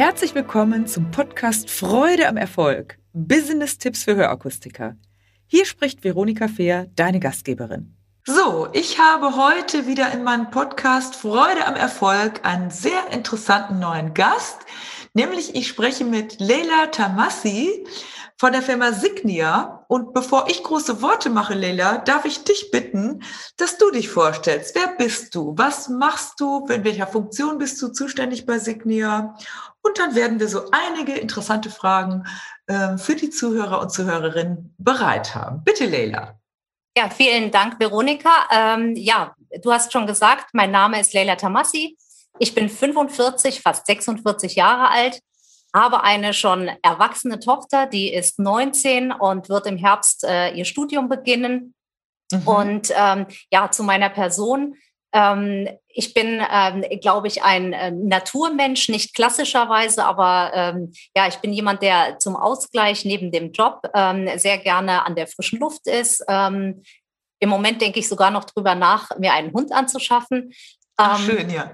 Herzlich willkommen zum Podcast Freude am Erfolg. Business-Tipps für Hörakustiker. Hier spricht Veronika Fehr, deine Gastgeberin. So, ich habe heute wieder in meinem Podcast Freude am Erfolg einen sehr interessanten neuen Gast. Nämlich ich spreche mit Leila Tamassi von der Firma Signia. Und bevor ich große Worte mache, Leila, darf ich dich bitten, dass du dich vorstellst. Wer bist du? Was machst du? In welcher Funktion bist du zuständig bei Signia? Und dann werden wir so einige interessante Fragen äh, für die Zuhörer und Zuhörerinnen bereit haben. Bitte, Leila. Ja, vielen Dank, Veronika. Ähm, ja, du hast schon gesagt, mein Name ist Leila Tamassi. Ich bin 45, fast 46 Jahre alt habe eine schon erwachsene Tochter, die ist 19 und wird im Herbst äh, ihr Studium beginnen. Mhm. Und ähm, ja, zu meiner Person. Ähm, ich bin, ähm, glaube ich, ein äh, Naturmensch, nicht klassischerweise, aber ähm, ja, ich bin jemand, der zum Ausgleich neben dem Job ähm, sehr gerne an der frischen Luft ist. Ähm, Im Moment denke ich sogar noch drüber nach, mir einen Hund anzuschaffen. Ach, schön, ja.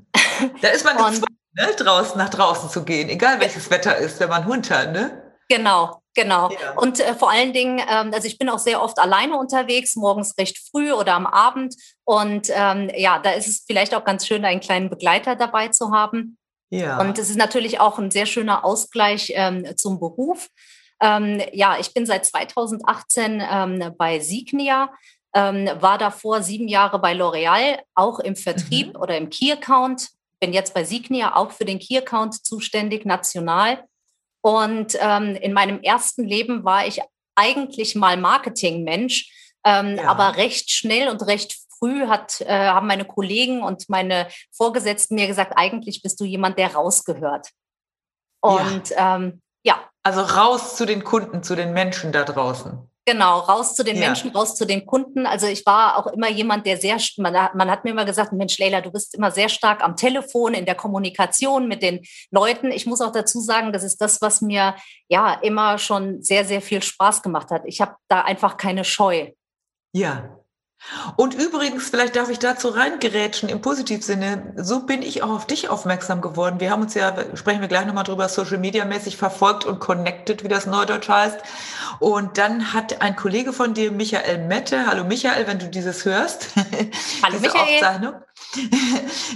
da ist man gezwungen, ne, draußen nach draußen zu gehen, egal welches Wetter ist, wenn man einen Hund hat, ne? Genau, genau. Ja. Und äh, vor allen Dingen, ähm, also ich bin auch sehr oft alleine unterwegs, morgens recht früh oder am Abend. Und ähm, ja, da ist es vielleicht auch ganz schön, einen kleinen Begleiter dabei zu haben. Ja. Und es ist natürlich auch ein sehr schöner Ausgleich ähm, zum Beruf. Ähm, ja, ich bin seit 2018 ähm, bei Signia, ähm, war davor sieben Jahre bei L'Oreal, auch im Vertrieb mhm. oder im Key Account, bin jetzt bei Signia auch für den Key Account zuständig, national. Und ähm, in meinem ersten Leben war ich eigentlich mal Marketingmensch, ähm, ja. aber recht schnell und recht früh hat, äh, haben meine Kollegen und meine Vorgesetzten mir gesagt, eigentlich bist du jemand, der rausgehört. Und ja. Ähm, ja. Also raus zu den Kunden, zu den Menschen da draußen. Genau, raus zu den ja. Menschen, raus zu den Kunden. Also ich war auch immer jemand, der sehr, man, man, hat mir immer gesagt, Mensch, Leila, du bist immer sehr stark am Telefon, in der Kommunikation mit den Leuten. Ich muss auch dazu sagen, das ist das, was mir ja immer schon sehr, sehr viel Spaß gemacht hat. Ich habe da einfach keine Scheu. Ja, und übrigens, vielleicht darf ich dazu reingerätschen im Positivsinne, so bin ich auch auf dich aufmerksam geworden. Wir haben uns ja, sprechen wir gleich nochmal drüber, Social Media mäßig verfolgt und connected, wie das Neudeutsch heißt. Und dann hat ein Kollege von dir, Michael Mette, hallo Michael, wenn du dieses hörst, hallo diese Michael. Aufzeichnung,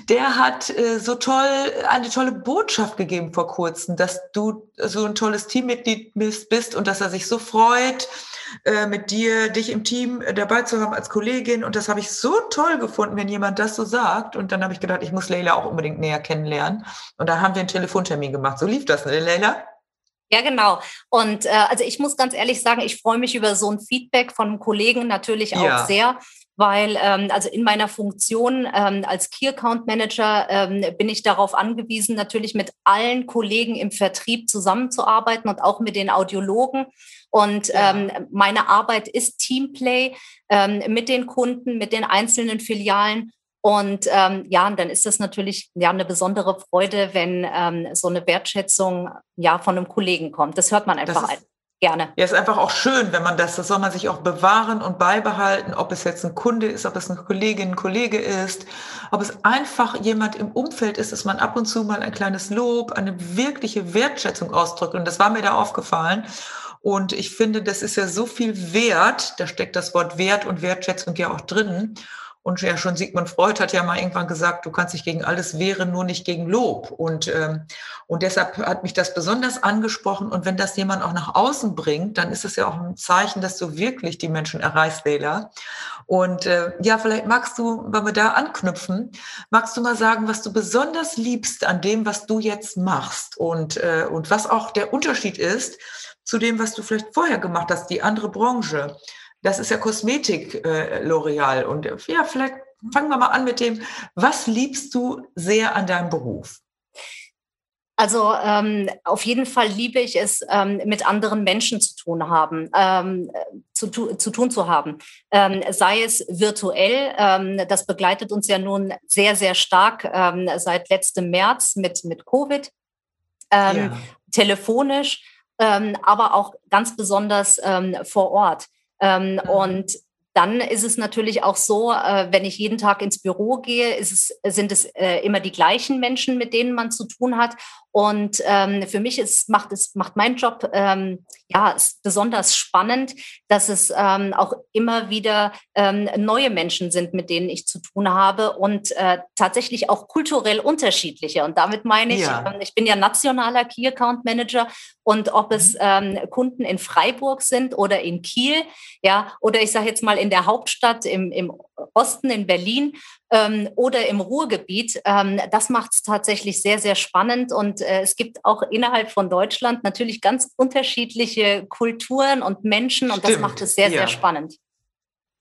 der hat äh, so toll, eine tolle Botschaft gegeben vor kurzem, dass du so ein tolles Teammitglied bist und dass er sich so freut, äh, mit dir, dich im Team äh, dabei zu haben als Kollegin. Und das habe ich so toll gefunden, wenn jemand das so sagt. Und dann habe ich gedacht, ich muss Leila auch unbedingt näher kennenlernen. Und da haben wir einen Telefontermin gemacht. So lief das, ne, Leila? Ja, genau. Und äh, also ich muss ganz ehrlich sagen, ich freue mich über so ein Feedback von Kollegen natürlich auch ja. sehr, weil ähm, also in meiner Funktion ähm, als Key Account Manager ähm, bin ich darauf angewiesen, natürlich mit allen Kollegen im Vertrieb zusammenzuarbeiten und auch mit den Audiologen. Und ja. ähm, meine Arbeit ist Teamplay ähm, mit den Kunden, mit den einzelnen Filialen. Und ähm, ja, und dann ist das natürlich ja eine besondere Freude, wenn ähm, so eine Wertschätzung ja von einem Kollegen kommt. Das hört man einfach ist, gerne. Ja, ist einfach auch schön, wenn man das, das soll man sich auch bewahren und beibehalten, ob es jetzt ein Kunde ist, ob es eine Kollegin, ein Kollege ist, ob es einfach jemand im Umfeld ist, dass man ab und zu mal ein kleines Lob, eine wirkliche Wertschätzung ausdrückt. Und das war mir da aufgefallen. Und ich finde, das ist ja so viel wert, da steckt das Wort Wert und Wertschätzung ja auch drin. Und ja, schon Sigmund Freud hat ja mal irgendwann gesagt, du kannst dich gegen alles wehren, nur nicht gegen Lob. Und, ähm, und deshalb hat mich das besonders angesprochen. Und wenn das jemand auch nach außen bringt, dann ist es ja auch ein Zeichen, dass du wirklich die Menschen erreichst, Wähler. Und äh, ja, vielleicht magst du, wenn wir da anknüpfen, magst du mal sagen, was du besonders liebst an dem, was du jetzt machst und, äh, und was auch der Unterschied ist zu dem, was du vielleicht vorher gemacht hast, die andere Branche. Das ist ja Kosmetik, äh, L'Oreal. Und ja, vielleicht fangen wir mal an mit dem, was liebst du sehr an deinem Beruf? Also ähm, auf jeden Fall liebe ich es, ähm, mit anderen Menschen zu tun haben, ähm, zu, zu, tun zu haben. Ähm, sei es virtuell, ähm, das begleitet uns ja nun sehr, sehr stark ähm, seit letztem März mit, mit Covid, ja. telefonisch aber auch ganz besonders vor Ort. Ähm, mhm. Und dann ist es natürlich auch so, äh, wenn ich jeden Tag ins Büro gehe, es, sind es äh, immer die gleichen Menschen, mit denen man zu tun hat. Und ähm, für mich ist, macht, es, macht mein Job ähm, ja, ist besonders spannend, dass es ähm, auch immer wieder ähm, neue Menschen sind, mit denen ich zu tun habe und äh, tatsächlich auch kulturell unterschiedliche. Und damit meine ich, ja. Ähm, ich bin ja nationaler Key Account Manager und ob es mhm. ähm, Kunden in Freiburg sind oder in Kiel, ja, oder ich sage jetzt mal in der Hauptstadt im, im Osten in Berlin ähm, oder im Ruhrgebiet, ähm, das macht es tatsächlich sehr, sehr spannend. Und äh, es gibt auch innerhalb von Deutschland natürlich ganz unterschiedliche Kulturen und Menschen und Stimmt. das macht es sehr, ja. sehr spannend.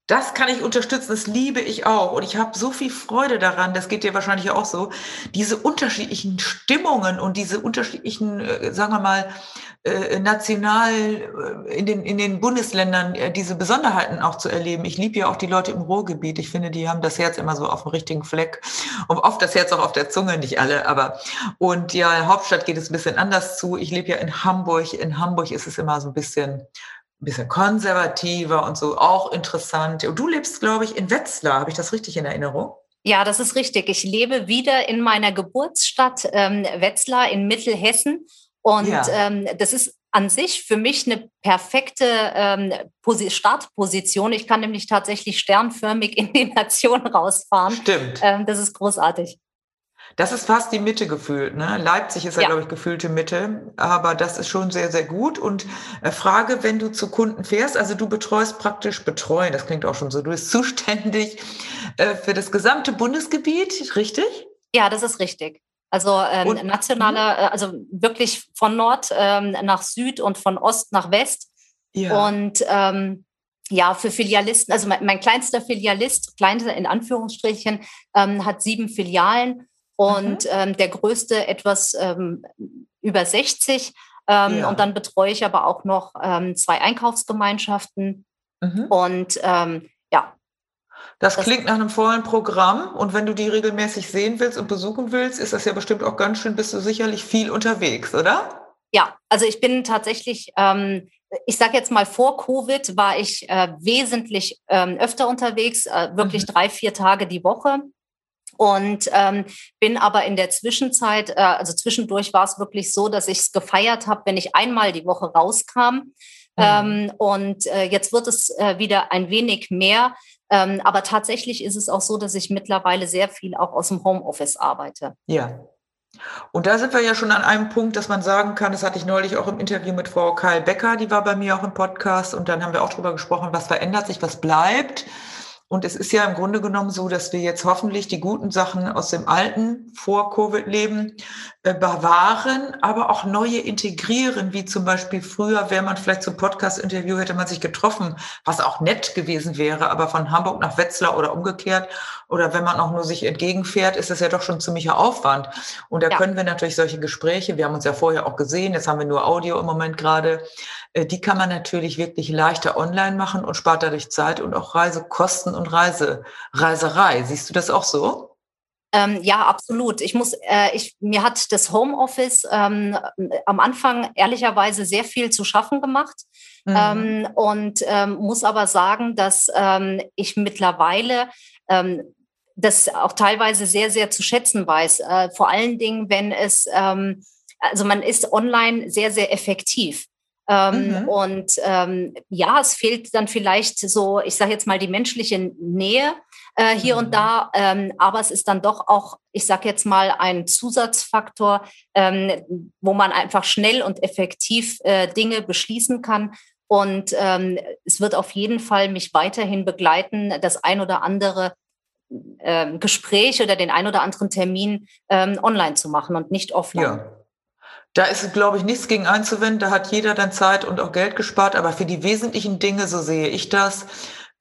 Das kann ich unterstützen, das liebe ich auch. Und ich habe so viel Freude daran, das geht dir wahrscheinlich auch so, diese unterschiedlichen Stimmungen und diese unterschiedlichen, äh, sagen wir mal, äh, national äh, in den, in den Bundesländern diese Besonderheiten auch zu erleben. Ich liebe ja auch die Leute im Ruhrgebiet. Ich finde, die haben das Herz immer so auf dem richtigen Fleck und oft das Herz auch auf der Zunge, nicht alle, aber und ja, Hauptstadt geht es ein bisschen anders zu. Ich lebe ja in Hamburg. In Hamburg ist es immer so ein bisschen ein bisschen konservativer und so, auch interessant. Und du lebst, glaube ich, in Wetzlar. Habe ich das richtig in Erinnerung? Ja, das ist richtig. Ich lebe wieder in meiner Geburtsstadt ähm, Wetzlar in Mittelhessen. Und ja. ähm, das ist an sich für mich eine perfekte ähm, Startposition. Ich kann nämlich tatsächlich sternförmig in die Nation rausfahren. Stimmt. Ähm, das ist großartig. Das ist fast die Mitte gefühlt. Ne? Leipzig ist ja, glaube ich, gefühlte Mitte, aber das ist schon sehr, sehr gut. Und äh, Frage, wenn du zu Kunden fährst, also du betreust praktisch betreuen, das klingt auch schon so, du bist zuständig äh, für das gesamte Bundesgebiet, richtig? Ja, das ist richtig. Also ähm, nationale, mhm. äh, also wirklich von Nord ähm, nach Süd und von Ost nach West. Ja. Und ähm, ja, für Filialisten, also mein, mein kleinster Filialist, kleinster in Anführungsstrichen, ähm, hat sieben Filialen und mhm. ähm, der größte etwas ähm, über 60. Ähm, ja. Und dann betreue ich aber auch noch ähm, zwei Einkaufsgemeinschaften. Mhm. Und ähm, ja. Das, das klingt nach einem vollen Programm. Und wenn du die regelmäßig sehen willst und besuchen willst, ist das ja bestimmt auch ganz schön, bist du sicherlich viel unterwegs, oder? Ja, also ich bin tatsächlich, ähm, ich sage jetzt mal vor Covid war ich äh, wesentlich ähm, öfter unterwegs, äh, wirklich mhm. drei, vier Tage die Woche. Und ähm, bin aber in der Zwischenzeit, äh, also zwischendurch war es wirklich so, dass ich es gefeiert habe, wenn ich einmal die Woche rauskam. Mhm. Ähm, und äh, jetzt wird es äh, wieder ein wenig mehr. Ähm, aber tatsächlich ist es auch so, dass ich mittlerweile sehr viel auch aus dem Homeoffice arbeite. Ja. Und da sind wir ja schon an einem Punkt, dass man sagen kann, das hatte ich neulich auch im Interview mit Frau Karl Becker, die war bei mir auch im Podcast und dann haben wir auch darüber gesprochen, was verändert sich, was bleibt. Und es ist ja im Grunde genommen so, dass wir jetzt hoffentlich die guten Sachen aus dem alten Vor-Covid-Leben äh, bewahren, aber auch neue integrieren, wie zum Beispiel früher wäre man vielleicht zum Podcast-Interview, hätte man sich getroffen, was auch nett gewesen wäre, aber von Hamburg nach Wetzlar oder umgekehrt oder wenn man auch nur sich entgegenfährt, ist das ja doch schon ziemlicher Aufwand. Und da ja. können wir natürlich solche Gespräche, wir haben uns ja vorher auch gesehen, jetzt haben wir nur Audio im Moment gerade, die kann man natürlich wirklich leichter online machen und spart dadurch Zeit und auch Reisekosten und Reise, Reiserei. Siehst du das auch so? Ähm, ja, absolut. Ich muss, äh, ich, mir hat das Homeoffice ähm, am Anfang ehrlicherweise sehr viel zu schaffen gemacht mhm. ähm, und ähm, muss aber sagen, dass ähm, ich mittlerweile ähm, das auch teilweise sehr, sehr zu schätzen weiß. Äh, vor allen Dingen, wenn es, also man ist online sehr, sehr effektiv. Ähm, mhm. Und ähm, ja, es fehlt dann vielleicht so, ich sage jetzt mal, die menschliche Nähe äh, hier mhm. und da, ähm, aber es ist dann doch auch, ich sage jetzt mal, ein Zusatzfaktor, ähm, wo man einfach schnell und effektiv äh, Dinge beschließen kann. Und ähm, es wird auf jeden Fall mich weiterhin begleiten, das ein oder andere ähm, Gespräch oder den ein oder anderen Termin online zu machen und nicht offline. Ja. Da ist, glaube ich, nichts gegen einzuwenden. Da hat jeder dann Zeit und auch Geld gespart. Aber für die wesentlichen Dinge, so sehe ich das,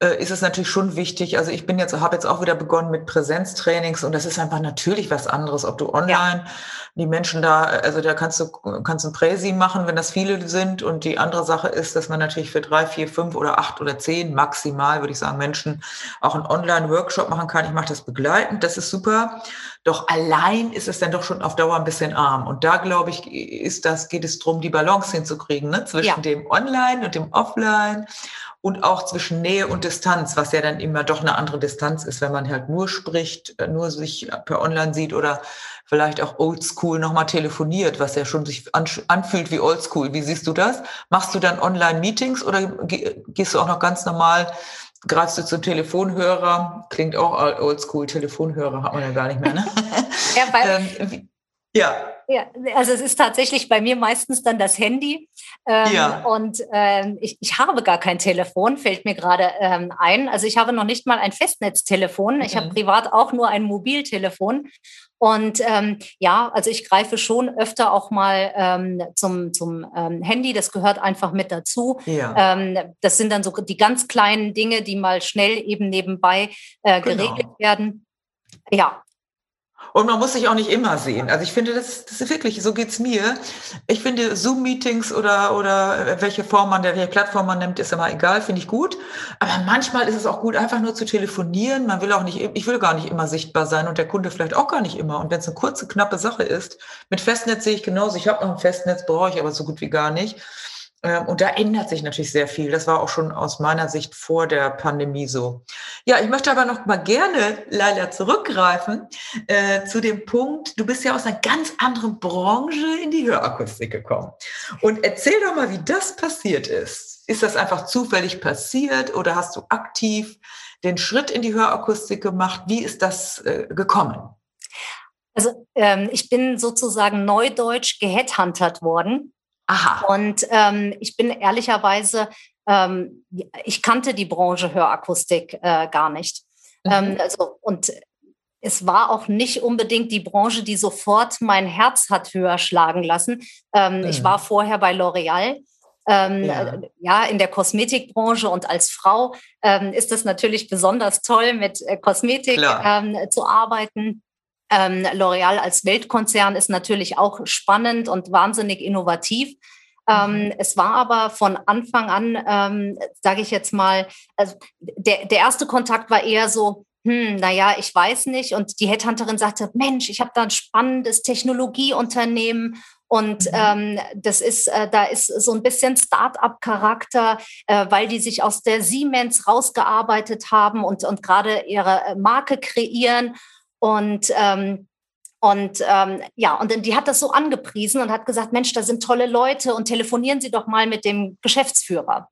äh, ist es natürlich schon wichtig. Also ich bin jetzt, habe jetzt auch wieder begonnen mit Präsenztrainings und das ist einfach natürlich was anderes, ob du online ja. die Menschen da, also da kannst du kannst ein Präsi machen, wenn das viele sind. Und die andere Sache ist, dass man natürlich für drei, vier, fünf oder acht oder zehn maximal, würde ich sagen, Menschen auch einen Online-Workshop machen kann. Ich mache das begleitend, das ist super. Doch allein ist es dann doch schon auf Dauer ein bisschen arm. Und da, glaube ich, ist das, geht es darum, die Balance hinzukriegen, ne? zwischen ja. dem Online und dem Offline und auch zwischen Nähe und Distanz, was ja dann immer doch eine andere Distanz ist, wenn man halt nur spricht, äh, nur sich per Online sieht oder vielleicht auch oldschool nochmal telefoniert, was ja schon sich anfühlt wie oldschool. Wie siehst du das? Machst du dann Online-Meetings oder gehst du auch noch ganz normal, greifst du zum Telefonhörer? Klingt auch oldschool, Telefonhörer hat man ja gar nicht mehr, ne? Ja, ähm, ja. Ja, also es ist tatsächlich bei mir meistens dann das Handy. Ähm, ja. Und ähm, ich, ich habe gar kein Telefon, fällt mir gerade ähm, ein. Also ich habe noch nicht mal ein Festnetztelefon. Mhm. Ich habe mhm. privat auch nur ein Mobiltelefon. Und ähm, ja, also ich greife schon öfter auch mal ähm, zum, zum ähm, Handy. Das gehört einfach mit dazu. Ja. Ähm, das sind dann so die ganz kleinen Dinge, die mal schnell eben nebenbei äh, genau. geregelt genau. werden. Ja, und man muss sich auch nicht immer sehen. Also ich finde, das, das ist wirklich, so geht's mir. Ich finde Zoom-Meetings oder, oder welche Form man, welche Plattform man nimmt, ist immer egal, finde ich gut. Aber manchmal ist es auch gut, einfach nur zu telefonieren. Man will auch nicht, ich will gar nicht immer sichtbar sein und der Kunde vielleicht auch gar nicht immer. Und wenn es eine kurze, knappe Sache ist, mit Festnetz sehe ich genauso. Ich habe noch ein Festnetz, brauche ich aber so gut wie gar nicht. Ähm, und da ändert sich natürlich sehr viel. Das war auch schon aus meiner Sicht vor der Pandemie so. Ja, ich möchte aber noch mal gerne, Leila, zurückgreifen äh, zu dem Punkt, du bist ja aus einer ganz anderen Branche in die Hörakustik gekommen. Und erzähl doch mal, wie das passiert ist. Ist das einfach zufällig passiert oder hast du aktiv den Schritt in die Hörakustik gemacht? Wie ist das äh, gekommen? Also ähm, ich bin sozusagen neudeutsch geheadhuntert worden Aha. Und ähm, ich bin ehrlicherweise, ähm, ich kannte die Branche Hörakustik äh, gar nicht. Mhm. Ähm, also, und es war auch nicht unbedingt die Branche, die sofort mein Herz hat höher schlagen lassen. Ähm, mhm. Ich war vorher bei L'Oreal. Ähm, ja. ja. in der Kosmetikbranche und als Frau ähm, ist es natürlich besonders toll, mit äh, Kosmetik ähm, zu arbeiten. Ähm, L'Oreal als Weltkonzern ist natürlich auch spannend und wahnsinnig innovativ. Ähm, mhm. es war aber von Anfang an, ähm, sage ich jetzt mal, also der, der erste Kontakt war eher so, hm, naja, ich weiß nicht. Und die Headhunterin sagte, Mensch, ich habe da ein spannendes Technologieunternehmen und mhm. ähm, das ist, äh, da ist so ein bisschen Start-up-Charakter, äh, weil die sich aus der Siemens rausgearbeitet haben und, und gerade ihre äh, Marke kreieren. Und ähm, und ähm, ja, und die hat das so angepriesen und hat gesagt, Mensch, da sind tolle Leute und telefonieren Sie doch mal mit dem Geschäftsführer.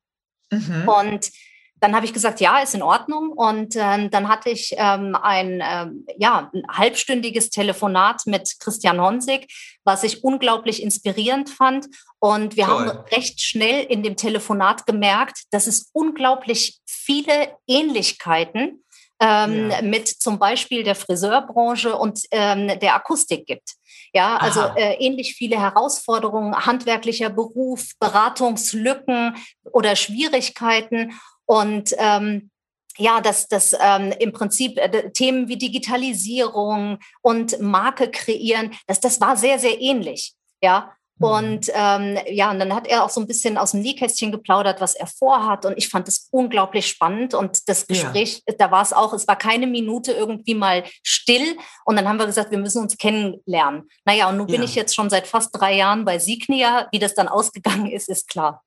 Mhm. Und dann habe ich gesagt, ja, ist in Ordnung. Und ähm, dann hatte ich ähm, ein, ähm, ja, ein halbstündiges Telefonat mit Christian Honsig, was ich unglaublich inspirierend fand. Und wir Toll. haben recht schnell in dem Telefonat gemerkt, dass es unglaublich viele Ähnlichkeiten ähm, ja. mit zum Beispiel der Friseurbranche und ähm, der Akustik gibt. Ja, also äh, ähnlich viele Herausforderungen, handwerklicher Beruf, Beratungslücken oder Schwierigkeiten und ähm, ja, dass das ähm, im Prinzip äh, Themen wie Digitalisierung und Marke kreieren, dass das war sehr sehr ähnlich. Ja. Und ähm, ja, und dann hat er auch so ein bisschen aus dem Nähkästchen geplaudert, was er vorhat. Und ich fand es unglaublich spannend. Und das Gespräch, ja. da war es auch, es war keine Minute irgendwie mal still. Und dann haben wir gesagt, wir müssen uns kennenlernen. Naja, und nun ja. bin ich jetzt schon seit fast drei Jahren bei Signia. Wie das dann ausgegangen ist, ist klar.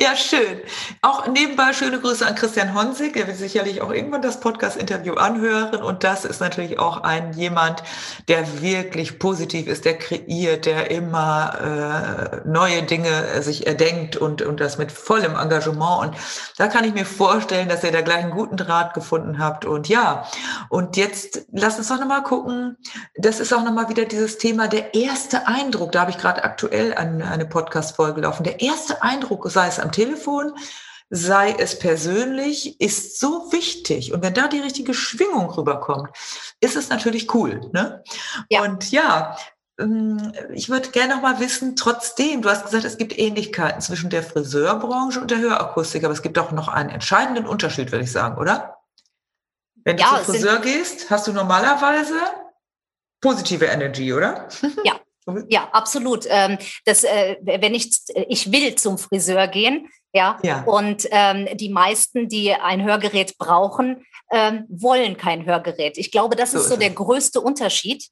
Ja, schön. Auch nebenbei schöne Grüße an Christian Honsig. Er wird sicherlich auch irgendwann das Podcast-Interview anhören. Und das ist natürlich auch ein jemand, der wirklich positiv ist, der kreiert, der immer äh, neue Dinge sich erdenkt und, und das mit vollem Engagement. Und da kann ich mir vorstellen, dass ihr da gleich einen guten Draht gefunden habt. Und ja, und jetzt lass uns doch nochmal gucken. Das ist auch nochmal wieder dieses Thema, der erste Eindruck. Da habe ich gerade aktuell eine, eine Podcast-Folge laufen. Der erste Eindruck, sei es am Telefon, sei es persönlich, ist so wichtig. Und wenn da die richtige Schwingung rüberkommt, ist es natürlich cool. Ne? Ja. Und ja, ähm, ich würde gerne noch mal wissen, trotzdem, du hast gesagt, es gibt Ähnlichkeiten zwischen der Friseurbranche und der Hörakustik, aber es gibt auch noch einen entscheidenden Unterschied, würde ich sagen, oder? Wenn du ja, zum Friseur gehst, hast du normalerweise positive Energy, oder? Ja, Ja, absolut. Ähm, das, äh, wenn ich, ich will zum Friseur gehen, ja, ja. und ähm, die meisten, die ein Hörgerät brauchen, ähm, wollen kein Hörgerät. Ich glaube, das so ist so der größte Unterschied.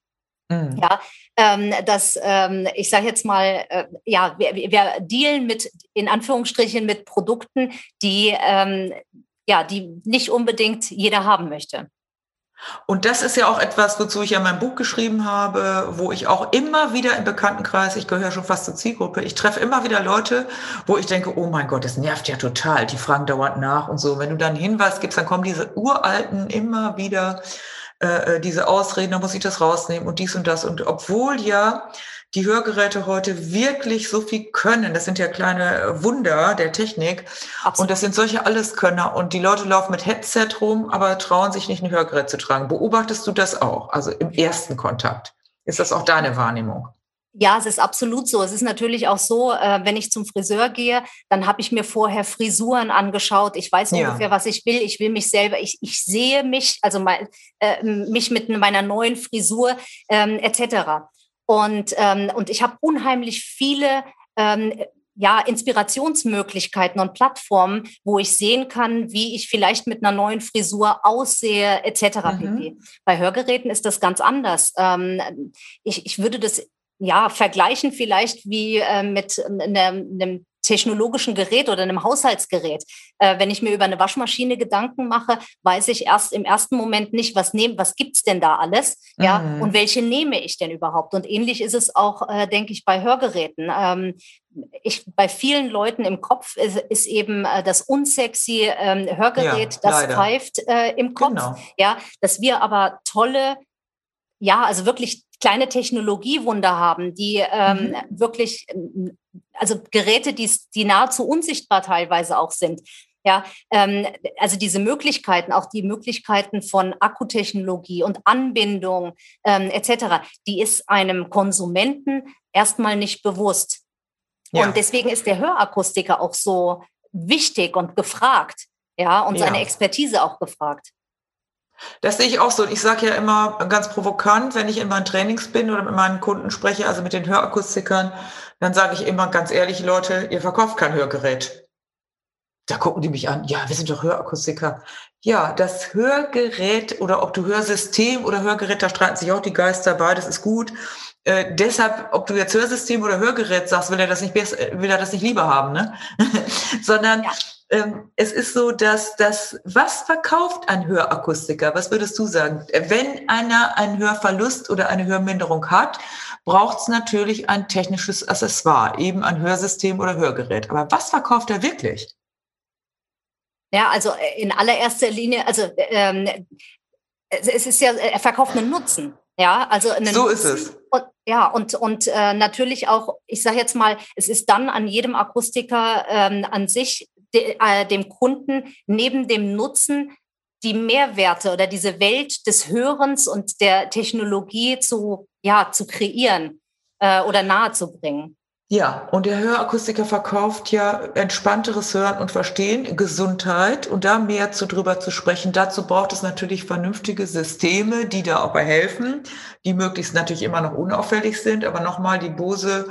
Mhm. Ja, ähm, dass ähm, ich sage jetzt mal, äh, ja, wir, wir dealen mit in Anführungsstrichen mit Produkten, die ähm, ja, die nicht unbedingt jeder haben möchte. Und das ist ja auch etwas, wozu ich ja mein Buch geschrieben habe, wo ich auch immer wieder im Bekanntenkreis, ich gehöre schon fast zur Zielgruppe, ich treffe immer wieder Leute, wo ich denke, oh mein Gott, das nervt ja total, die fragen dauernd nach und so. Wenn du dann einen Hinweis gibst, dann kommen diese uralten immer wieder äh, äh, diese Ausreden, da muss ich das rausnehmen und dies und das. Und obwohl ja die Hörgeräte heute wirklich so viel können. Das sind ja kleine Wunder der Technik. Absolut. Und das sind solche Alleskönner. Und die Leute laufen mit Headset rum, aber trauen sich nicht ein Hörgerät zu tragen. Beobachtest du das auch? Also im ersten Kontakt. Ist das auch deine Wahrnehmung? Ja, es ist absolut so. Es ist natürlich auch so, äh, wenn ich zum Friseur gehe, dann habe ich mir vorher Frisuren angeschaut. Ich weiß ja. ungefähr, was ich will. Ich will mich selber, ich, ich sehe mich, also mein, äh, mich mit meiner neuen Frisur ähm, etc. Und, ähm, und ich habe unheimlich viele ähm, ja, Inspirationsmöglichkeiten und Plattformen, wo ich sehen kann, wie ich vielleicht mit einer neuen Frisur aussehe, etc. Mhm. Bei Hörgeräten ist das ganz anders. Ähm, ich, ich würde das ja vergleichen vielleicht wie äh, mit einem, einem technologischen Gerät oder einem Haushaltsgerät. Äh, wenn ich mir über eine Waschmaschine Gedanken mache, weiß ich erst im ersten Moment nicht, was nehmen, was gibt's denn da alles, ja, mhm. und welche nehme ich denn überhaupt? Und ähnlich ist es auch, äh, denke ich, bei Hörgeräten. Ähm, ich, bei vielen Leuten im Kopf ist, ist eben äh, das unsexy ähm, Hörgerät, ja, das pfeift äh, im Kopf. Genau. Ja, dass wir aber tolle ja, also wirklich kleine Technologiewunder haben, die ähm, mhm. wirklich, also Geräte, die, die nahezu unsichtbar teilweise auch sind. Ja, ähm, also diese Möglichkeiten, auch die Möglichkeiten von Akkutechnologie und Anbindung ähm, etc., die ist einem Konsumenten erstmal nicht bewusst. Ja. Und deswegen ist der Hörakustiker auch so wichtig und gefragt, ja, und ja. seine Expertise auch gefragt. Das sehe ich auch so. Ich sage ja immer ganz provokant, wenn ich in meinen Trainings bin oder mit meinen Kunden spreche, also mit den Hörakustikern, dann sage ich immer ganz ehrlich, Leute, ihr verkauft kein Hörgerät. Da gucken die mich an. Ja, wir sind doch Hörakustiker. Ja, das Hörgerät oder ob du Hörsystem oder Hörgerät, da streiten sich auch die Geister, beides ist gut. Äh, deshalb, ob du jetzt Hörsystem oder Hörgerät sagst, will er das nicht besser, will er das nicht lieber haben, ne? Sondern ja ähm, es ist so, dass das, was verkauft ein Hörakustiker? Was würdest du sagen? Wenn einer einen Hörverlust oder eine Hörminderung hat, braucht es natürlich ein technisches Accessoire, eben ein Hörsystem oder Hörgerät. Aber was verkauft er wirklich? Ja, also äh, in allererster Linie, also ähm, es ist ja, er verkauft einen Nutzen. Ja, also einen so ist es. Und, ja, und, und äh, natürlich auch, ich sage jetzt mal, es ist dann an jedem Akustiker ähm, an sich de, äh, dem Kunden neben dem Nutzen die Mehrwerte oder diese Welt des Hörens und der Technologie zu, ja, zu kreieren äh, oder nahezubringen. Ja, und der Hörakustiker verkauft ja entspannteres Hören und Verstehen, Gesundheit und da mehr zu drüber zu sprechen. Dazu braucht es natürlich vernünftige Systeme, die da auch bei helfen, die möglichst natürlich immer noch unauffällig sind. Aber nochmal, die Bose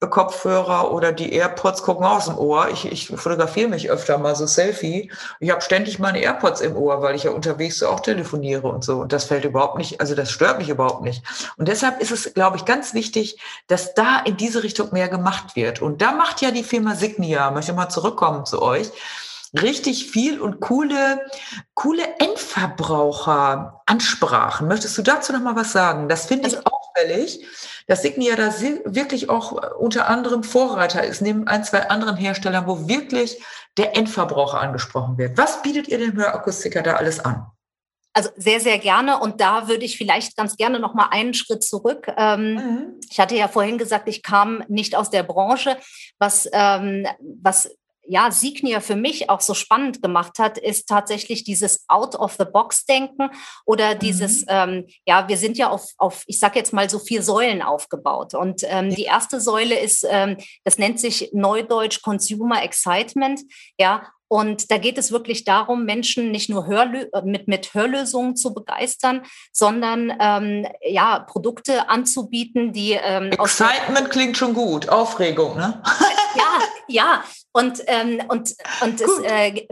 Kopfhörer oder die AirPods gucken aus dem Ohr. Ich, ich fotografiere mich öfter mal so Selfie. Ich habe ständig meine AirPods im Ohr, weil ich ja unterwegs so auch telefoniere und so. Und das fällt überhaupt nicht, also das stört mich überhaupt nicht. Und deshalb ist es, glaube ich, ganz wichtig, dass da in diese Richtung mehr gemacht wird. Und da macht ja die Firma Signia, möchte mal zurückkommen zu euch, richtig viel und coole, coole Endverbraucher-Ansprachen. Möchtest du dazu noch mal was sagen? Das finde ich also, auffällig, dass Signia da wirklich auch unter anderem Vorreiter ist, neben ein, zwei anderen Herstellern, wo wirklich der Endverbraucher angesprochen wird. Was bietet ihr dem Hörakustiker da alles an? Also sehr, sehr gerne. Und da würde ich vielleicht ganz gerne noch mal einen Schritt zurück. Ähm, mhm. Ich hatte ja vorhin gesagt, ich kam nicht aus der Branche. Was, ähm, was ja, Signia für mich auch so spannend gemacht hat, ist tatsächlich dieses Out-of-the-Box-Denken oder mhm. dieses, ähm, ja, wir sind ja auf, auf ich sage jetzt mal so vier Säulen aufgebaut. Und ähm, die erste Säule ist, ähm, das nennt sich Neudeutsch Consumer Excitement, ja, und da geht es wirklich darum, Menschen nicht nur Hörlö äh, mit, mit Hörlösungen zu begeistern, sondern ähm, ja, Produkte anzubieten, die. Ähm, Excitement klingt schon gut, Aufregung, ne? ja, ja. Und, ähm, und, und es, äh,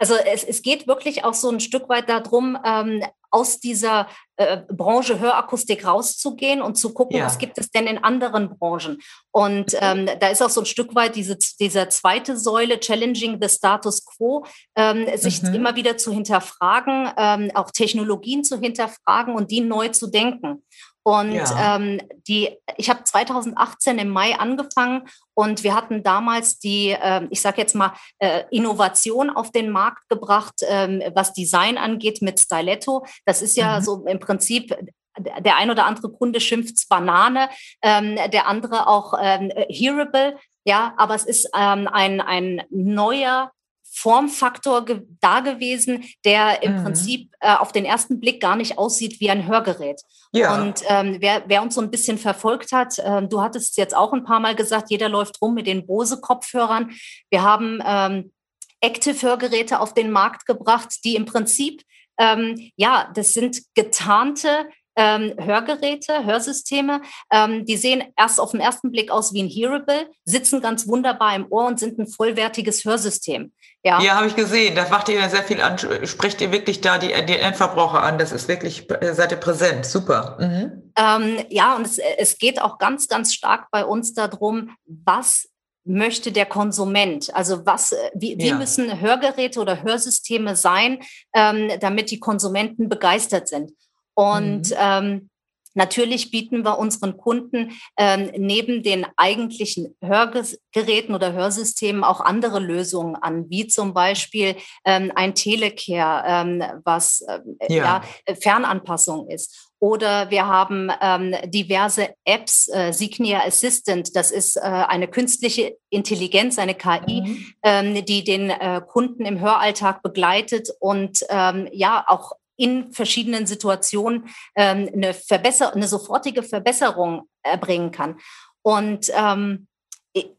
also es, es geht wirklich auch so ein Stück weit darum, ähm, aus dieser äh, Branche Hörakustik rauszugehen und zu gucken, ja. was gibt es denn in anderen Branchen. Und ähm, da ist auch so ein Stück weit diese, diese zweite Säule, Challenging the Status Quo, ähm, sich mhm. immer wieder zu hinterfragen, ähm, auch Technologien zu hinterfragen und die neu zu denken. Und ja. ähm, die, ich habe 2018 im Mai angefangen und wir hatten damals die, äh, ich sage jetzt mal, äh, Innovation auf den Markt gebracht, ähm, was Design angeht mit Styletto. Das ist ja mhm. so im Prinzip der ein oder andere Kunde schimpft Banane, ähm, der andere auch ähm, Hearable. Ja, aber es ist ähm, ein, ein neuer Formfaktor da gewesen, der im mhm. Prinzip äh, auf den ersten Blick gar nicht aussieht wie ein Hörgerät. Ja. Und ähm, wer, wer uns so ein bisschen verfolgt hat, äh, du hattest jetzt auch ein paar Mal gesagt, jeder läuft rum mit den Bose-Kopfhörern. Wir haben ähm, Active-Hörgeräte auf den Markt gebracht, die im Prinzip, ähm, ja, das sind getarnte ähm, Hörgeräte, Hörsysteme. Ähm, die sehen erst auf den ersten Blick aus wie ein Hearable, sitzen ganz wunderbar im Ohr und sind ein vollwertiges Hörsystem. Ja, ja habe ich gesehen. Da macht ihr sehr viel an, spricht ihr wirklich da die, die Endverbraucher an. Das ist wirklich, äh, seid ihr präsent. Super. Mhm. Ähm, ja, und es, es geht auch ganz, ganz stark bei uns darum, was möchte der Konsument? Also was, äh, wie, wie ja. müssen Hörgeräte oder Hörsysteme sein, ähm, damit die Konsumenten begeistert sind? Und mhm. ähm, Natürlich bieten wir unseren Kunden ähm, neben den eigentlichen Hörgeräten oder Hörsystemen auch andere Lösungen an, wie zum Beispiel ähm, ein Telecare, ähm, was äh, ja. ja. Fernanpassung ist. Oder wir haben ähm, diverse Apps, äh, Signia Assistant, das ist äh, eine künstliche Intelligenz, eine KI, mhm. ähm, die den äh, Kunden im Höralltag begleitet und ähm, ja auch in verschiedenen Situationen ähm, eine, Verbesser eine sofortige Verbesserung erbringen kann. Und ähm,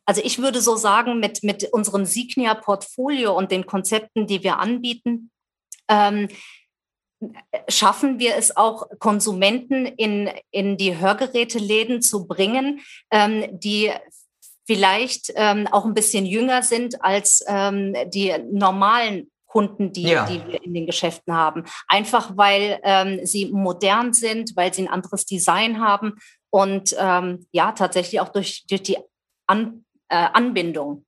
also ich würde so sagen, mit, mit unserem Signia-Portfolio und den Konzepten, die wir anbieten, ähm, schaffen wir es auch, Konsumenten in, in die Hörgeräteläden zu bringen, ähm, die vielleicht ähm, auch ein bisschen jünger sind als ähm, die normalen Kunden, die, ja. die wir in den Geschäften haben. Einfach weil ähm, sie modern sind, weil sie ein anderes Design haben und ähm, ja, tatsächlich auch durch, durch die An, äh, Anbindung.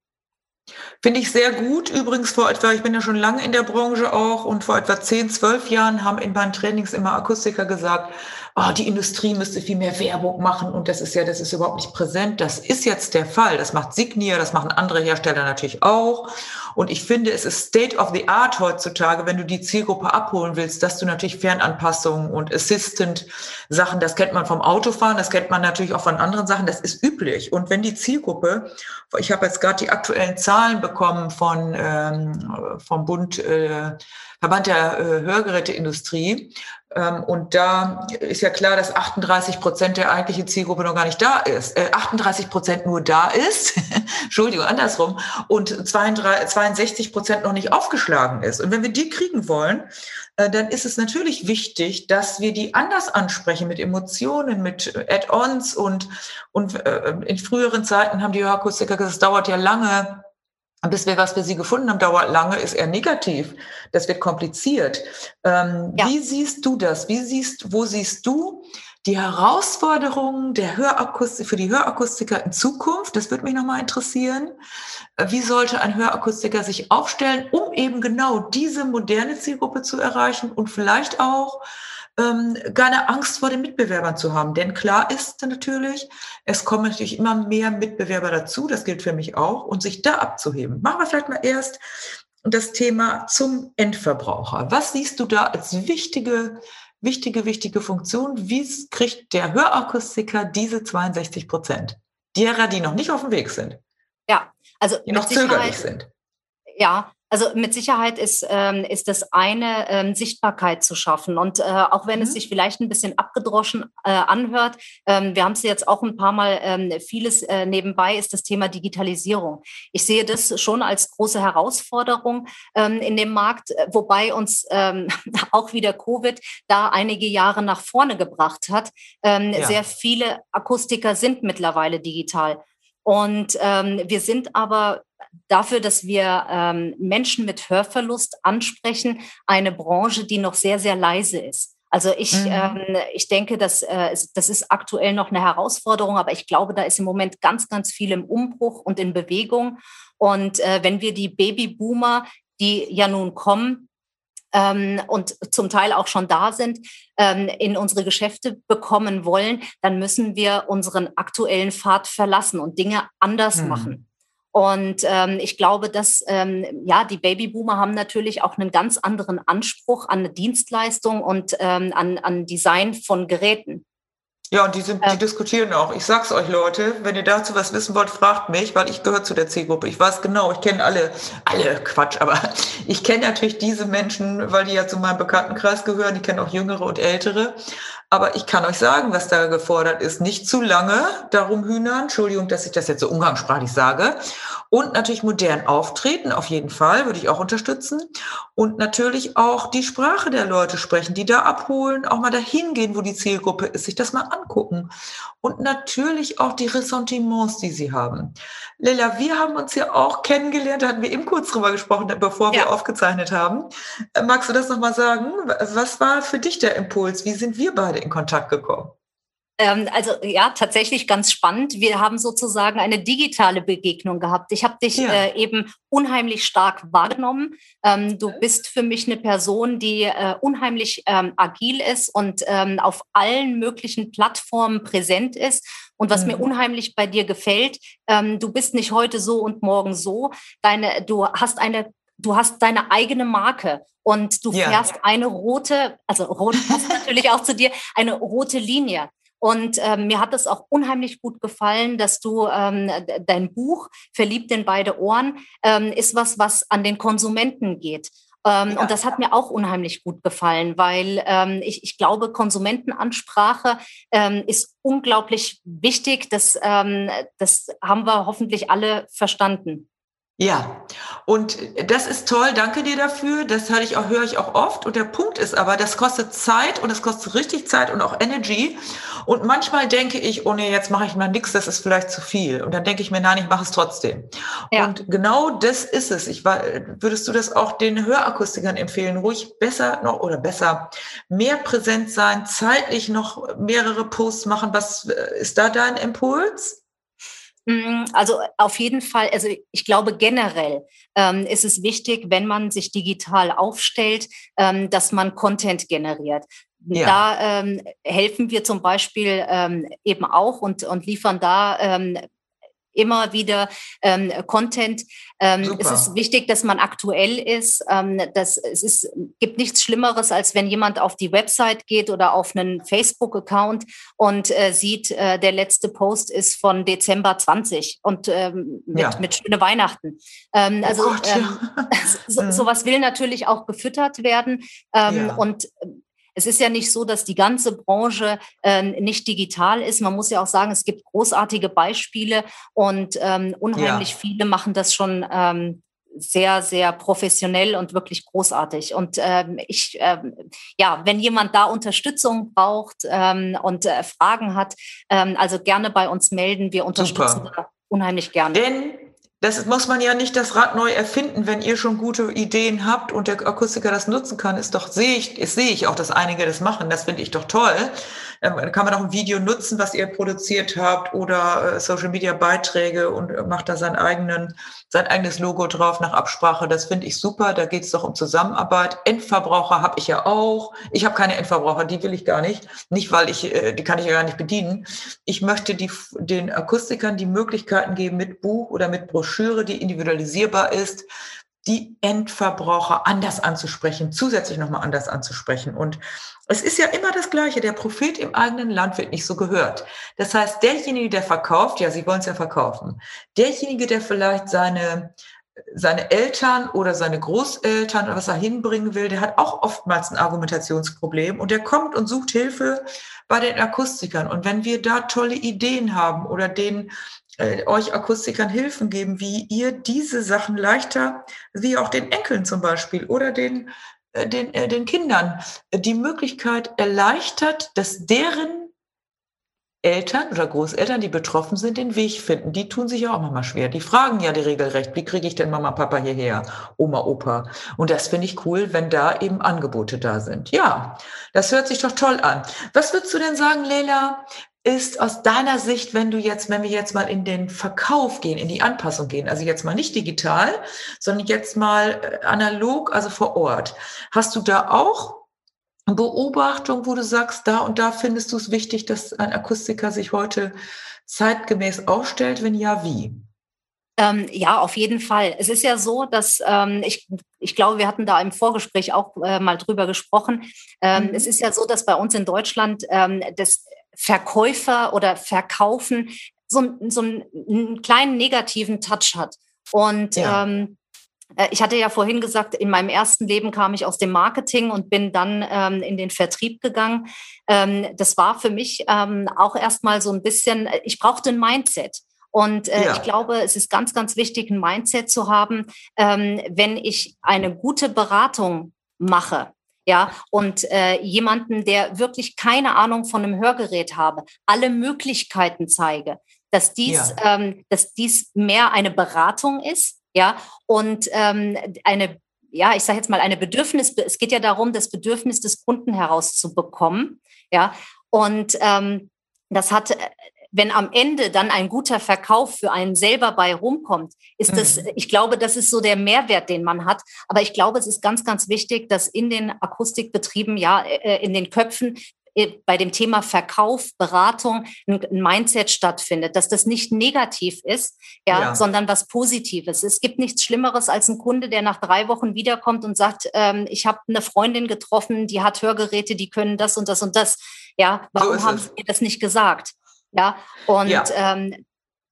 Finde ich sehr gut. Übrigens vor etwa, ich bin ja schon lange in der Branche auch und vor etwa 10, 12 Jahren haben in meinen Trainings immer Akustiker gesagt, oh, die Industrie müsste viel mehr Werbung machen und das ist ja, das ist überhaupt nicht präsent. Das ist jetzt der Fall. Das macht Signia, das machen andere Hersteller natürlich auch. Und ich finde, es ist State of the Art heutzutage, wenn du die Zielgruppe abholen willst, dass du natürlich Fernanpassungen und Assistant-Sachen, das kennt man vom Autofahren, das kennt man natürlich auch von anderen Sachen, das ist üblich. Und wenn die Zielgruppe, ich habe jetzt gerade die aktuellen Zahlen bekommen von ähm, vom Bund äh, Verband der äh, Hörgeräteindustrie. Ähm, und da ist ja klar, dass 38 Prozent der eigentlichen Zielgruppe noch gar nicht da ist. Äh, 38 Prozent nur da ist, Entschuldigung, andersrum, und 32, 62 Prozent noch nicht aufgeschlagen ist. Und wenn wir die kriegen wollen, äh, dann ist es natürlich wichtig, dass wir die anders ansprechen mit Emotionen, mit Add-ons und, und äh, in früheren Zeiten haben die Hörkustiker gesagt, es dauert ja lange, bis wir was für sie gefunden haben, dauert lange, ist eher negativ. Das wird kompliziert. Ähm, ja. Wie siehst du das? Wie siehst, wo siehst du die Herausforderungen der Hörakustik, für die Hörakustiker in Zukunft? Das würde mich nochmal interessieren. Äh, wie sollte ein Hörakustiker sich aufstellen, um eben genau diese moderne Zielgruppe zu erreichen und vielleicht auch ähm, keine Angst vor den Mitbewerbern zu haben. Denn klar ist natürlich, es kommen natürlich immer mehr Mitbewerber dazu, das gilt für mich auch, und sich da abzuheben. Machen wir vielleicht mal erst das Thema zum Endverbraucher. Was siehst du da als wichtige, wichtige, wichtige Funktion? Wie kriegt der Hörakustiker diese 62 Prozent? Derer, die noch nicht auf dem Weg sind. Ja, also die noch zögerlich sind. Ja, also mit Sicherheit ist, ähm, ist das eine, ähm, Sichtbarkeit zu schaffen. Und äh, auch wenn mhm. es sich vielleicht ein bisschen abgedroschen äh, anhört, ähm, wir haben es jetzt auch ein paar Mal, ähm, vieles äh, nebenbei ist das Thema Digitalisierung. Ich sehe das schon als große Herausforderung ähm, in dem Markt, äh, wobei uns ähm, auch wieder Covid da einige Jahre nach vorne gebracht hat. Ja. Sehr viele Akustiker sind mittlerweile digital. Und ähm, wir sind aber dafür, dass wir ähm, Menschen mit Hörverlust ansprechen, eine Branche, die noch sehr, sehr leise ist. Also ich, mhm. ähm, ich denke, dass, äh, das ist aktuell noch eine Herausforderung, aber ich glaube, da ist im Moment ganz, ganz viel im Umbruch und in Bewegung. Und äh, wenn wir die Babyboomer, die ja nun kommen, ähm, und zum Teil auch schon da sind, ähm, in unsere Geschäfte bekommen wollen, dann müssen wir unseren aktuellen Pfad verlassen und Dinge anders mhm. machen. Und ähm, ich glaube, dass ähm, ja die Babyboomer haben natürlich auch einen ganz anderen Anspruch an eine Dienstleistung und ähm, an, an Design von Geräten. Ja, und die, sind, die diskutieren auch. Ich sag's euch, Leute, wenn ihr dazu was wissen wollt, fragt mich, weil ich gehöre zu der Zielgruppe. Ich weiß genau, ich kenne alle, alle Quatsch, aber ich kenne natürlich diese Menschen, weil die ja zu meinem Bekanntenkreis gehören. Ich kenne auch Jüngere und Ältere. Aber ich kann euch sagen, was da gefordert ist. Nicht zu lange darum hühnern. Entschuldigung, dass ich das jetzt so umgangssprachlich sage. Und natürlich modern auftreten, auf jeden Fall, würde ich auch unterstützen. Und natürlich auch die Sprache der Leute sprechen, die da abholen, auch mal dahin gehen, wo die Zielgruppe ist, sich das mal angucken. Und natürlich auch die Ressentiments, die sie haben. Lilla, wir haben uns ja auch kennengelernt, da hatten wir eben kurz drüber gesprochen, bevor ja. wir aufgezeichnet haben. Äh, magst du das nochmal sagen? Was war für dich der Impuls? Wie sind wir beide in Kontakt gekommen? Ähm, also ja, tatsächlich ganz spannend. Wir haben sozusagen eine digitale Begegnung gehabt. Ich habe dich ja. äh, eben unheimlich stark wahrgenommen. Ähm, du bist für mich eine Person, die äh, unheimlich ähm, agil ist und ähm, auf allen möglichen Plattformen präsent ist. Und was mhm. mir unheimlich bei dir gefällt, ähm, du bist nicht heute so und morgen so. Deine, du hast eine du hast deine eigene Marke und du ja. fährst eine rote, also rot passt natürlich auch zu dir, eine rote Linie. Und ähm, mir hat es auch unheimlich gut gefallen, dass du ähm, dein Buch Verliebt in beide Ohren ähm, ist was, was an den Konsumenten geht. Ähm, ja. Und das hat mir auch unheimlich gut gefallen, weil ähm, ich, ich glaube, Konsumentenansprache ähm, ist unglaublich wichtig. Das, ähm, das haben wir hoffentlich alle verstanden. Ja, und das ist toll, danke dir dafür. Das höre ich auch, höre ich auch oft. Und der Punkt ist aber, das kostet Zeit und das kostet richtig Zeit und auch Energy. Und manchmal denke ich, oh nee, jetzt mache ich mal nichts, das ist vielleicht zu viel. Und dann denke ich mir, nein, ich mache es trotzdem. Ja. Und genau das ist es. Ich war, würdest du das auch den Hörakustikern empfehlen, ruhig besser noch oder besser mehr präsent sein, zeitlich noch mehrere Posts machen? Was äh, ist da dein Impuls? Mm, also auf jeden Fall, also ich glaube generell ähm, ist es wichtig, wenn man sich digital aufstellt, ähm, dass man Content generiert. Ja. Da ähm, helfen wir zum Beispiel ähm, eben auch und, und liefern da ähm, immer wieder ähm, Content. Ähm, es ist wichtig, dass man aktuell ist. Ähm, dass, es ist, gibt nichts Schlimmeres, als wenn jemand auf die Website geht oder auf einen Facebook-Account und äh, sieht, äh, der letzte Post ist von Dezember 20 und ähm, mit, ja. mit schöne Weihnachten. Ähm, oh also Gott, ja. Ähm, so, mhm. sowas will natürlich auch gefüttert werden. Ähm, ja. Und es ist ja nicht so, dass die ganze Branche äh, nicht digital ist. Man muss ja auch sagen, es gibt großartige Beispiele und ähm, unheimlich ja. viele machen das schon ähm, sehr, sehr professionell und wirklich großartig. Und ähm, ich, ähm, ja, wenn jemand da Unterstützung braucht ähm, und äh, Fragen hat, ähm, also gerne bei uns melden. Wir unterstützen da unheimlich gerne. Denn das muss man ja nicht das Rad neu erfinden, wenn ihr schon gute Ideen habt und der Akustiker das nutzen kann, ist doch, sehe ich, sehe ich auch, dass einige das machen. Das finde ich doch toll. Ähm, kann man auch ein Video nutzen, was ihr produziert habt oder äh, Social Media Beiträge und äh, macht da seinen eigenen, sein eigenes Logo drauf nach Absprache. Das finde ich super. Da geht es doch um Zusammenarbeit. Endverbraucher habe ich ja auch. Ich habe keine Endverbraucher, die will ich gar nicht. Nicht, weil ich, äh, die kann ich ja gar nicht bedienen. Ich möchte die, den Akustikern die Möglichkeiten geben, mit Buch oder mit Broschüre, die individualisierbar ist, die Endverbraucher anders anzusprechen, zusätzlich nochmal anders anzusprechen. Und es ist ja immer das Gleiche. Der Prophet im eigenen Land wird nicht so gehört. Das heißt, derjenige, der verkauft, ja, Sie wollen es ja verkaufen. Derjenige, der vielleicht seine, seine Eltern oder seine Großeltern oder was er hinbringen will, der hat auch oftmals ein Argumentationsproblem und der kommt und sucht Hilfe bei den Akustikern. Und wenn wir da tolle Ideen haben oder den äh, euch Akustikern Hilfen geben, wie ihr diese Sachen leichter, wie auch den Enkeln zum Beispiel oder den, äh, den, äh, den Kindern, die Möglichkeit erleichtert, dass deren Eltern oder Großeltern, die betroffen sind, den Weg finden. Die tun sich ja auch manchmal schwer. Die fragen ja die regelrecht, wie kriege ich denn Mama, Papa hierher, Oma, Opa? Und das finde ich cool, wenn da eben Angebote da sind. Ja, das hört sich doch toll an. Was würdest du denn sagen, Leila, ist aus deiner Sicht, wenn du jetzt, wenn wir jetzt mal in den Verkauf gehen, in die Anpassung gehen, also jetzt mal nicht digital, sondern jetzt mal äh, analog, also vor Ort, hast du da auch Beobachtung, wo du sagst, da und da findest du es wichtig, dass ein Akustiker sich heute zeitgemäß aufstellt? Wenn ja, wie? Ähm, ja, auf jeden Fall. Es ist ja so, dass ähm, ich, ich glaube, wir hatten da im Vorgespräch auch äh, mal drüber gesprochen. Ähm, mhm. Es ist ja so, dass bei uns in Deutschland ähm, das Verkäufer oder Verkaufen so, so einen kleinen negativen Touch hat. Und ja. ähm, äh, ich hatte ja vorhin gesagt, in meinem ersten Leben kam ich aus dem Marketing und bin dann ähm, in den Vertrieb gegangen. Ähm, das war für mich ähm, auch erstmal so ein bisschen, äh, ich brauchte ein Mindset. Und äh, ja. ich glaube, es ist ganz, ganz wichtig, ein Mindset zu haben, ähm, wenn ich eine gute Beratung mache. Ja, und äh, jemanden, der wirklich keine Ahnung von einem Hörgerät habe, alle Möglichkeiten zeige, dass dies, ja. ähm, dass dies mehr eine Beratung ist, ja, und ähm, eine, ja, ich sage jetzt mal eine Bedürfnis, es geht ja darum, das Bedürfnis des Kunden herauszubekommen, ja, und ähm, das hat, äh, wenn am Ende dann ein guter Verkauf für einen selber bei rumkommt, ist das, mhm. ich glaube, das ist so der Mehrwert, den man hat. Aber ich glaube, es ist ganz, ganz wichtig, dass in den Akustikbetrieben, ja, äh, in den Köpfen äh, bei dem Thema Verkauf, Beratung ein Mindset stattfindet, dass das nicht negativ ist, ja, ja, sondern was Positives. Es gibt nichts Schlimmeres als ein Kunde, der nach drei Wochen wiederkommt und sagt, ähm, ich habe eine Freundin getroffen, die hat Hörgeräte, die können das und das und das. Ja, warum so haben Sie mir das nicht gesagt? Ja, und ja. Ähm,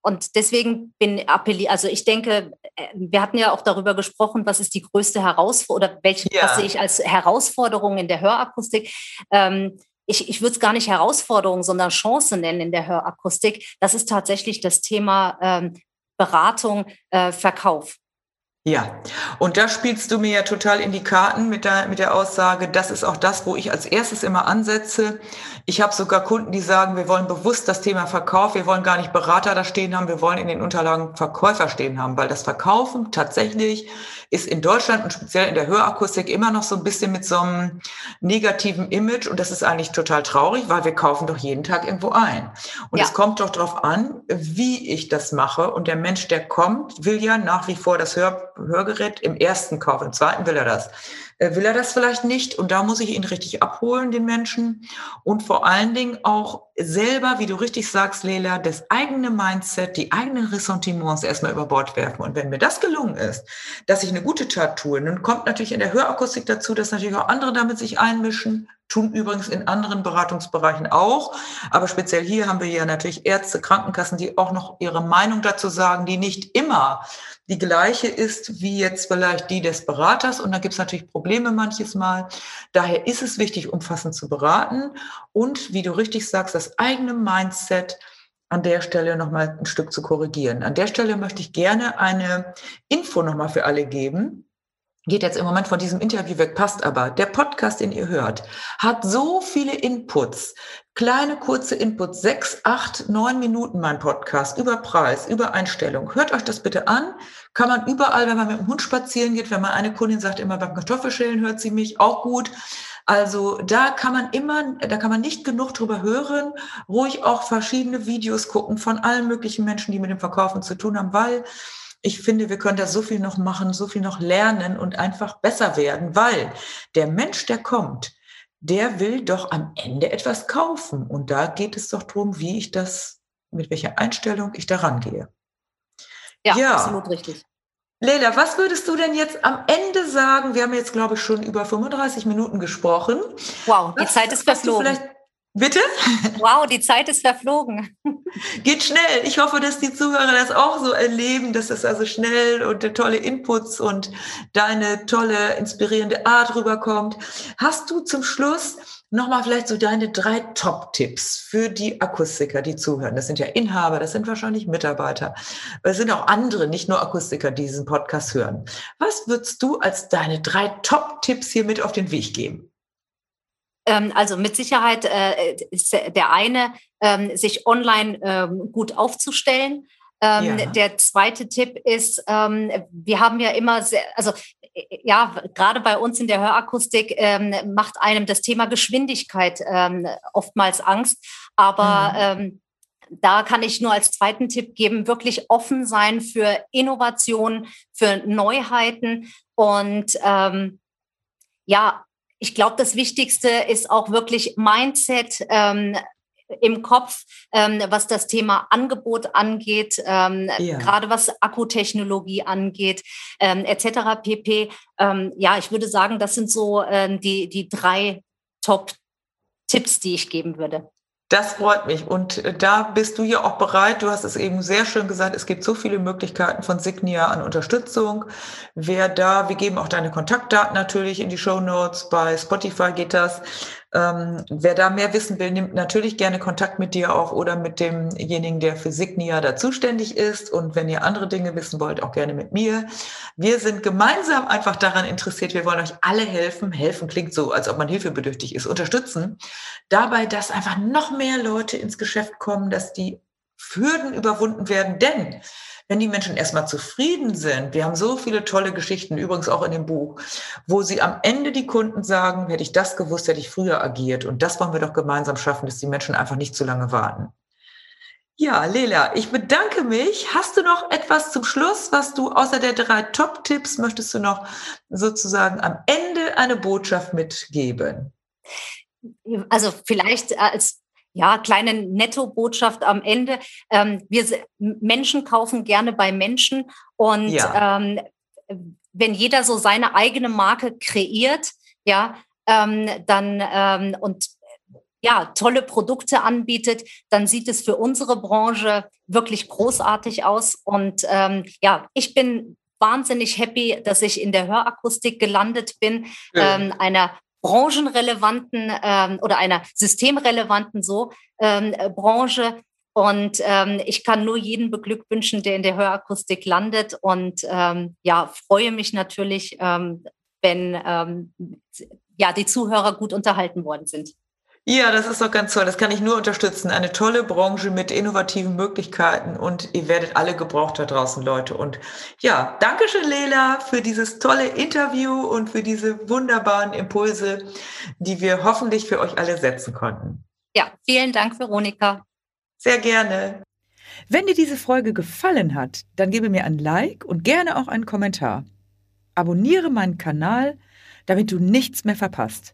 und deswegen bin appelliert, also ich denke, äh, wir hatten ja auch darüber gesprochen, was ist die größte Herausforderung oder welche, ja. was sehe ich als Herausforderung in der Hörakustik. Ähm, ich, ich würde es gar nicht Herausforderung, sondern Chance nennen in der Hörakustik. Das ist tatsächlich das Thema ähm, Beratung, äh, Verkauf. Ja, und da spielst du mir ja total in die Karten mit der, mit der Aussage, das ist auch das, wo ich als erstes immer ansetze. Ich habe sogar Kunden, die sagen, wir wollen bewusst das Thema Verkauf, wir wollen gar nicht Berater da stehen haben, wir wollen in den Unterlagen Verkäufer stehen haben, weil das Verkaufen tatsächlich ist in Deutschland und speziell in der Hörakustik immer noch so ein bisschen mit so einem negativen Image und das ist eigentlich total traurig, weil wir kaufen doch jeden Tag irgendwo ein. Und ja. es kommt doch darauf an, wie ich das mache und der Mensch, der kommt, will ja nach wie vor das Hör Hörgerät im ersten Kauf, im zweiten will er das. Äh, will er das vielleicht nicht? Und da muss ich ihn richtig abholen, den Menschen. Und vor allen Dingen auch selber, wie du richtig sagst, Lela, das eigene Mindset, die eigenen Ressentiments erstmal über Bord werfen. Und wenn mir das gelungen ist, dass ich eine gute Tat tue, dann kommt natürlich in der Hörakustik dazu, dass natürlich auch andere damit sich einmischen, tun übrigens in anderen Beratungsbereichen auch. Aber speziell hier haben wir ja natürlich Ärzte, Krankenkassen, die auch noch ihre Meinung dazu sagen, die nicht immer die gleiche ist wie jetzt vielleicht die des Beraters. Und da gibt es natürlich Probleme manches Mal. Daher ist es wichtig, umfassend zu beraten und, wie du richtig sagst, das eigene Mindset an der Stelle nochmal ein Stück zu korrigieren. An der Stelle möchte ich gerne eine Info nochmal für alle geben geht jetzt im Moment von diesem Interview weg, passt aber. Der Podcast, den ihr hört, hat so viele Inputs, kleine kurze Inputs, sechs, acht, neun Minuten mein Podcast über Preis, über Einstellung. Hört euch das bitte an. Kann man überall, wenn man mit dem Hund spazieren geht, wenn man eine Kundin sagt, immer beim Kartoffelschälen hört sie mich, auch gut. Also da kann man immer, da kann man nicht genug drüber hören, ruhig auch verschiedene Videos gucken von allen möglichen Menschen, die mit dem Verkaufen zu tun haben, weil ich finde, wir können da so viel noch machen, so viel noch lernen und einfach besser werden, weil der Mensch, der kommt, der will doch am Ende etwas kaufen. Und da geht es doch darum, wie ich das, mit welcher Einstellung ich daran gehe. Ja, ja, absolut richtig. Leila, was würdest du denn jetzt am Ende sagen? Wir haben jetzt, glaube ich, schon über 35 Minuten gesprochen. Wow, die was, Zeit ist verflogen. Bitte? Wow, die Zeit ist verflogen. Geht schnell. Ich hoffe, dass die Zuhörer das auch so erleben, dass es also schnell und tolle Inputs und deine tolle, inspirierende Art rüberkommt. Hast du zum Schluss nochmal vielleicht so deine drei Top-Tipps für die Akustiker, die zuhören? Das sind ja Inhaber, das sind wahrscheinlich Mitarbeiter. Es sind auch andere, nicht nur Akustiker, die diesen Podcast hören. Was würdest du als deine drei Top-Tipps hier mit auf den Weg geben? Ähm, also mit Sicherheit äh, ist der eine, ähm, sich online ähm, gut aufzustellen. Ja. Der zweite Tipp ist, wir haben ja immer sehr, also äh, ja, gerade bei uns in der Hörakustik macht einem das Thema Geschwindigkeit oftmals Angst. Aber mhm. da kann ich nur als zweiten Tipp geben, wirklich offen sein für Innovation, für Neuheiten und ja, ich glaube, das Wichtigste ist auch wirklich Mindset, ähm, im Kopf, ähm, was das Thema Angebot angeht, ähm, ja. gerade was Akkutechnologie angeht, ähm, etc. pp. Ähm, ja, ich würde sagen, das sind so ähm, die, die drei Top-Tipps, die ich geben würde. Das freut mich. Und äh, da bist du ja auch bereit. Du hast es eben sehr schön gesagt. Es gibt so viele Möglichkeiten von Signia an Unterstützung. Wer da, wir geben auch deine Kontaktdaten natürlich in die Show Notes. Bei Spotify geht das. Ähm, wer da mehr wissen will, nimmt natürlich gerne Kontakt mit dir auf oder mit demjenigen, der für Signia da zuständig ist. Und wenn ihr andere Dinge wissen wollt, auch gerne mit mir. Wir sind gemeinsam einfach daran interessiert. Wir wollen euch alle helfen. Helfen klingt so, als ob man hilfebedürftig ist. Unterstützen. Dabei, dass einfach noch mehr Leute ins Geschäft kommen, dass die Hürden überwunden werden. Denn wenn die Menschen erstmal zufrieden sind, wir haben so viele tolle Geschichten, übrigens auch in dem Buch, wo sie am Ende die Kunden sagen, hätte ich das gewusst, hätte ich früher agiert. Und das wollen wir doch gemeinsam schaffen, dass die Menschen einfach nicht zu lange warten. Ja, Lela, ich bedanke mich. Hast du noch etwas zum Schluss, was du außer der drei Top-Tipps möchtest du noch sozusagen am Ende eine Botschaft mitgeben? Also vielleicht als ja, kleine Netto-Botschaft am Ende. Ähm, wir Menschen kaufen gerne bei Menschen und ja. ähm, wenn jeder so seine eigene Marke kreiert, ja, ähm, dann ähm, und ja, tolle Produkte anbietet, dann sieht es für unsere Branche wirklich großartig aus. Und ähm, ja, ich bin wahnsinnig happy, dass ich in der Hörakustik gelandet bin, ja. ähm, einer branchenrelevanten ähm, oder einer systemrelevanten so ähm, äh, Branche. Und ähm, ich kann nur jeden beglückwünschen, der in der Hörakustik landet. Und ähm, ja, freue mich natürlich, ähm, wenn ähm, ja, die Zuhörer gut unterhalten worden sind. Ja, das ist doch ganz toll. Das kann ich nur unterstützen. Eine tolle Branche mit innovativen Möglichkeiten und ihr werdet alle gebraucht da draußen, Leute. Und ja, danke schön, Lela, für dieses tolle Interview und für diese wunderbaren Impulse, die wir hoffentlich für euch alle setzen konnten. Ja, vielen Dank, Veronika. Sehr gerne. Wenn dir diese Folge gefallen hat, dann gebe mir ein Like und gerne auch einen Kommentar. Abonniere meinen Kanal, damit du nichts mehr verpasst.